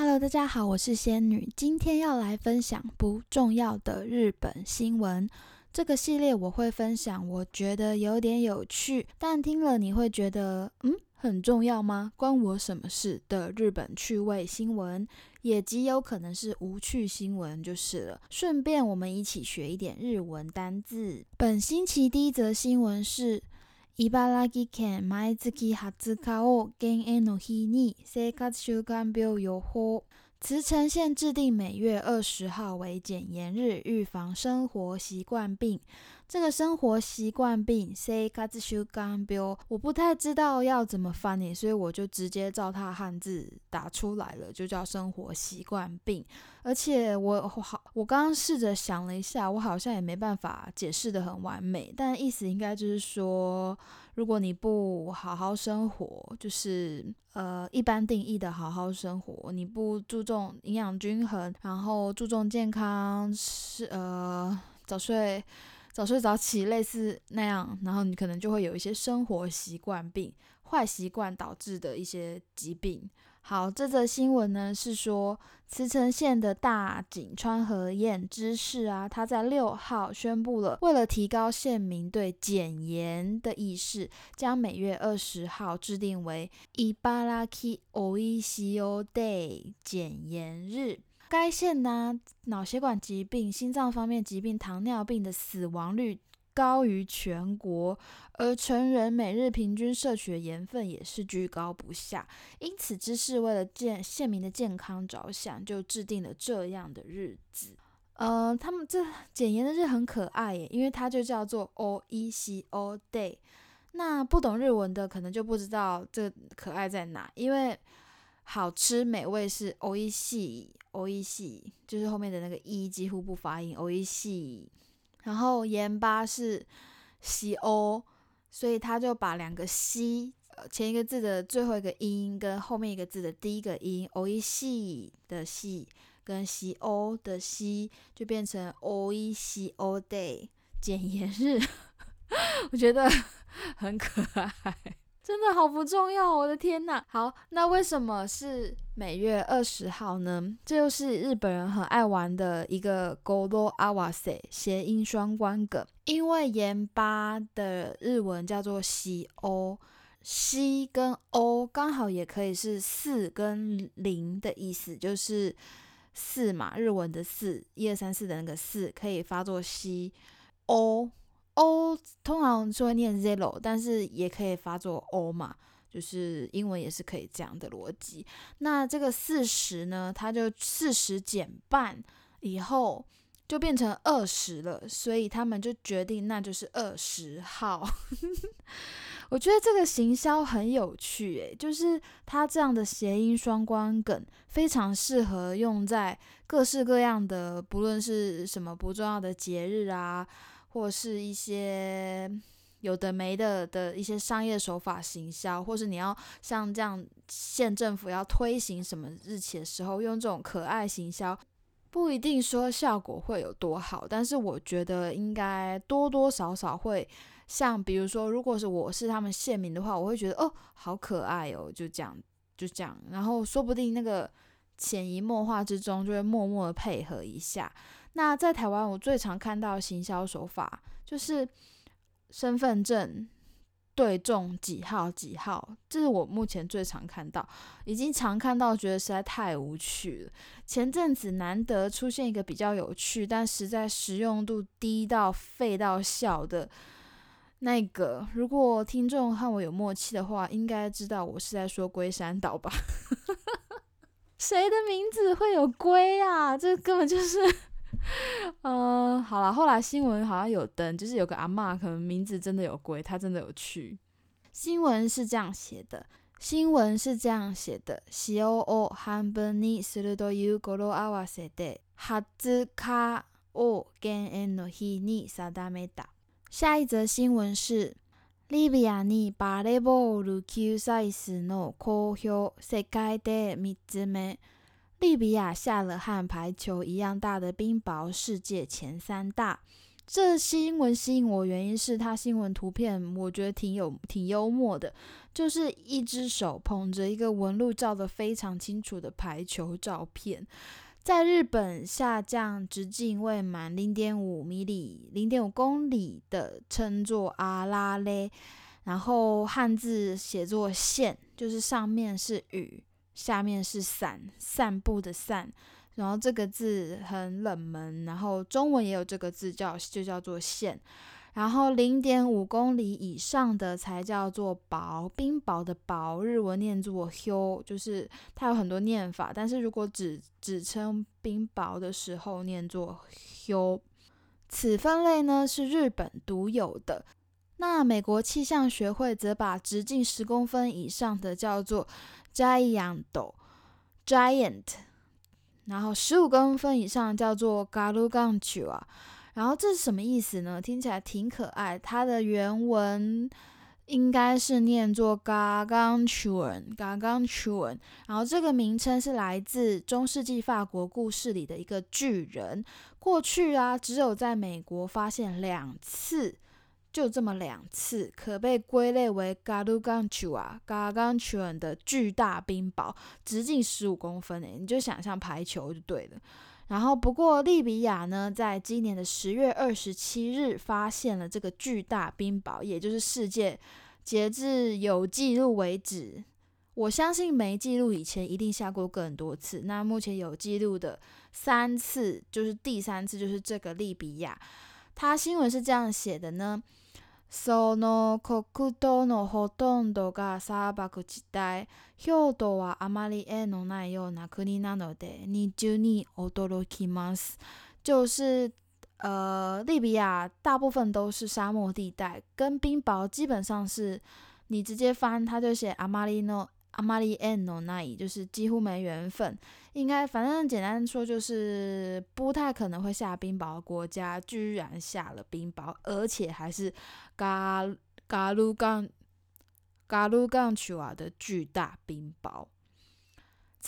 Hello，大家好，我是仙女，今天要来分享不重要的日本新闻。这个系列我会分享我觉得有点有趣，但听了你会觉得嗯很重要吗？关我什么事的日本趣味新闻，也极有可能是无趣新闻就是了。顺便我们一起学一点日文单字。本星期第一则新闻是。茨城県毎月20日を減塩の日に生活習慣病予報。茨城县制定每月二十号为检验日，预防生活习惯病。 这个生活习惯病，say 卡兹修干标，我不太知道要怎么翻译，所以我就直接照它汉字打出来了，就叫生活习惯病。而且我好，我刚刚试着想了一下，我好像也没办法解释的很完美，但意思应该就是说，如果你不好好生活，就是呃一般定义的好好生活，你不注重营养均衡，然后注重健康，是呃早睡。早睡早起，类似那样，然后你可能就会有一些生活习惯病、坏习惯导致的一些疾病。好，这则新闻呢是说，茨城县的大井川和彦知事啊，他在六号宣布了，为了提高县民对减盐的意识，将每月二十号制定为伊巴拉基オイシオ Day 减盐日。 该县呢，脑血管疾病、心脏方面疾病、糖尿病的死亡率高于全国，而成人每日平均摄取的盐分也是居高不下。因此，知事为了健县民的健康着想，就制定了这样的日子。呃，他们这减盐的日很可爱耶，因为它就叫做 O E C O Day。那不懂日文的可能就不知道这可爱在哪，因为。好吃美味是 o i s i o i s i 就是后面的那个 e 几乎不发音 o i s i 然后盐巴是 c o，所以他就把两个 c 前一个字的最后一个音跟后面一个字的第一个音 o i s i 的 c 跟 c o 的 c 就变成 o i c o day 简盐日，我觉得很可爱。真的好不重要，我的天呐！好，那为什么是每月二十号呢？这就是日本人很爱玩的一个 “golo awase” 谐音双关梗。因为盐巴的日文叫做“西欧”，西跟欧刚好也可以是四跟零的意思，就是四嘛，日文的四，一二三四的那个四可以发作西欧。O 通常是会念 zero，但是也可以发作 o 嘛，就是英文也是可以这样的逻辑。那这个四十呢，它就四十减半以后就变成二十了，所以他们就决定那就是二十号。我觉得这个行销很有趣，诶，就是它这样的谐音双关梗非常适合用在各式各样的，不论是什么不重要的节日啊。或是一些有的没的的一些商业手法行销，或是你要像这样县政府要推行什么日期的时候，用这种可爱行销，不一定说效果会有多好，但是我觉得应该多多少少会像，比如说，如果是我是他们县民的话，我会觉得哦，好可爱哦，就这样就这样，然后说不定那个潜移默化之中就会默默的配合一下。那在台湾，我最常看到行销手法就是身份证对中几号几号，这是我目前最常看到，已经常看到觉得实在太无趣了。前阵子难得出现一个比较有趣，但实在实用度低到废到笑的那个，如果听众和我有默契的话，应该知道我是在说龟山岛吧？谁的名字会有龟啊？这根本就是。嗯，好了，后来新闻好像有登，就是有个阿妈，可能名字真的有龟，他真的有去。新闻是这样写的，新闻是这样写的。C O O 半分にするという語呂合わせで、20日を減塩の日に定めた。下一则新闻是。リビアにバレーボール級サイズの好評、世界で3つ目。 利比亚下了和排球一样大的冰雹，世界前三大。这新闻吸引我原因是它新闻图片，我觉得挺有挺幽默的，就是一只手捧着一个纹路照得非常清楚的排球照片。在日本下降直径未满零点五米里、零点五公里的称作阿拉嘞，然后汉字写作线，就是上面是雨，下面是散，散步的散。然后这个字很冷门，然后中文也有这个字叫就叫做线，然后零点五公里以上的才叫做薄，冰雹的薄，日文念作 h u 就是它有很多念法，但是如果只只称冰雹的时候念作 h u。此分类呢是日本独有的，那美国气象学会则把直径十公分以上的叫做 “giant”，giant。然后十五公分以上叫做 galuganchu 啊，然后这是什么意思呢？听起来挺可爱。它的原文应该是念作 gaganchuan，gaganchuan。然后这个名称是来自中世纪法国故事里的一个巨人。过去啊，只有在美国发现两次。就这么两次，可被归类为 Galugantua、Gagantuan 的巨大冰雹，直径十五公分诶，你就想象排球就对了。然后，不过利比亚呢，在今年的十月二十七日发现了这个巨大冰雹，也就是世界截至有记录为止，我相信没记录以前一定下过更多次。那目前有记录的三次，就是第三次就是这个利比亚。他新闻是这样写的呢。その国土のほとんどが砂漠地帯、氷土はあまり縁のないような国なので、二重に驚きます。就是，呃，利比亚大部分都是沙漠地带，跟冰雹基本上是，你直接翻，它就写あまりの 阿玛利安诺那伊就是几乎没缘分，应该反正简单说就是不太可能会下冰雹的国家，居然下了冰雹，而且还是嘎嘎鲁冈嘎鲁冈丘瓦的巨大冰雹。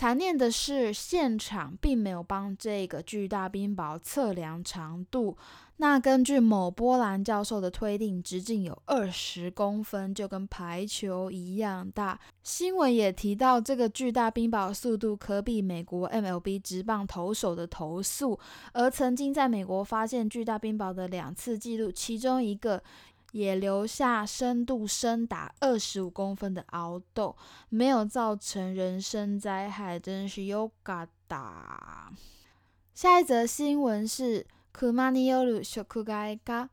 残念的是，现场并没有帮这个巨大冰雹测量长度。那根据某波兰教授的推定，直径有二十公分，就跟排球一样大。新闻也提到，这个巨大冰雹速度可比美国 MLB 直棒投手的投速。而曾经在美国发现巨大冰雹的两次记录，其中一个。也留下深度深达二十五公分的凹洞，没有造成人身灾害，真是优嘎达。下一则新闻是：クマによる食害が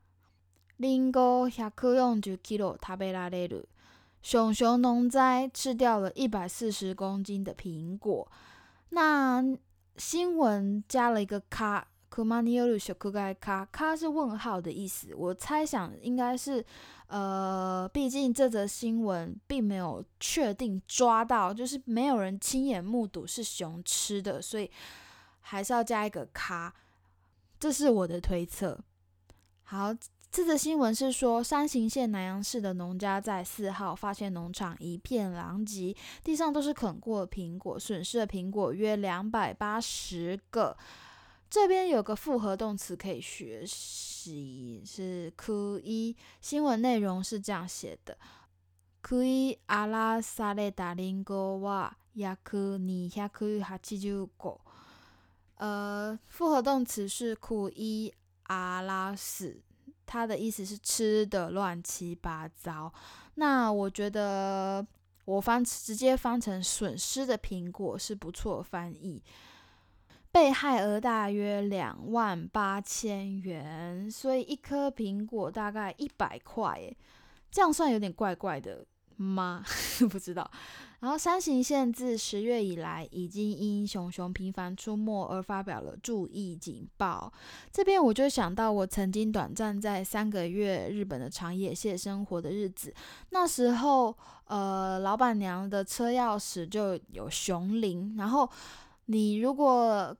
リンゴ百四十キロ食べられる。熊熊农灾吃掉了一百四十公斤的苹果。那新闻加了一个卡。 库马尼欧鲁小库盖卡卡是问号的意思，我猜想应该是，呃，毕竟这则新闻并没有确定抓到，就是没有人亲眼目睹是熊吃的，所以还是要加一个卡，这是我的推测。好，这则新闻是说，山形县南阳市的农家在四号发现农场一片狼藉，地上都是啃过的苹果，损失的苹果约两百八十个。这边有个复合动词可以学习，是可以。新闻内容是这样写的：可以阿拉萨雷达林戈瓦亚克尼亚克哈七九个。呃，复合动词是可以阿拉斯，它的意思是吃的乱七八糟。那我觉得我翻直接翻成损失的苹果是不错翻译。被害额大约两万八千元，所以一颗苹果大概一百块，诶，这样算有点怪怪的吗？不知道。然后山形县自十月以来，已经因熊熊频繁出没而发表了注意警报。这边我就想到，我曾经短暂在三个月日本的长野县生活的日子，那时候，呃，老板娘的车钥匙就有熊铃，然后你如果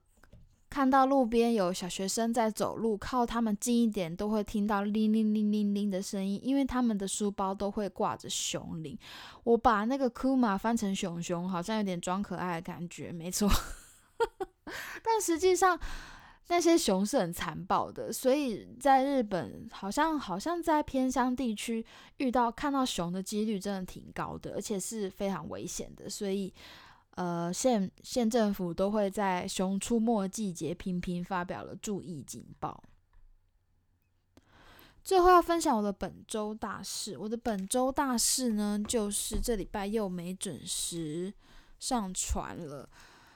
看到路边有小学生在走路，靠他们近一点都会听到铃铃铃铃铃的声音，因为他们的书包都会挂着熊铃。我把那个 Kuma 翻成熊熊，好像有点装可爱的感觉，没错。但实际上，那些熊是很残暴的，所以在日本好像好像在偏乡地区遇到看到熊的几率真的挺高的，而且是非常危险的，所以呃县县政府都会在熊出没季节频频发表了注意警报。最后要分享我的本周大事，我的本周大事呢，就是这礼拜又没准时上传了。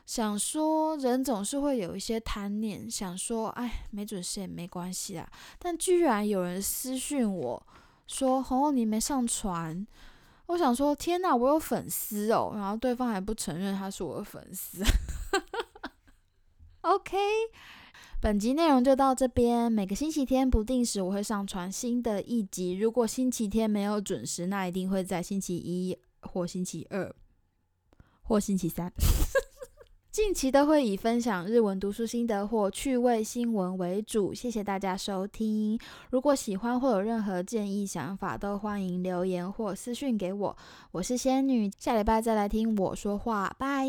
想说人总是会有一些贪念，想说哎，没准时也没关系啦。但居然有人私讯我说：“红红你没上传。”我想说天哪，我有粉丝哦。然后对方还不承认他是我的粉丝。OK。本集内容就到这边。每个星期天不定时我会上传新的一集。如果星期天没有准时，那一定会在星期一或星期二或星期三。近期都会以分享日文读书心得或趣味新闻为主。谢谢大家收听。如果喜欢或有任何建议想法，都欢迎留言或私讯给我。我是仙女，下礼拜再来听我说话。拜。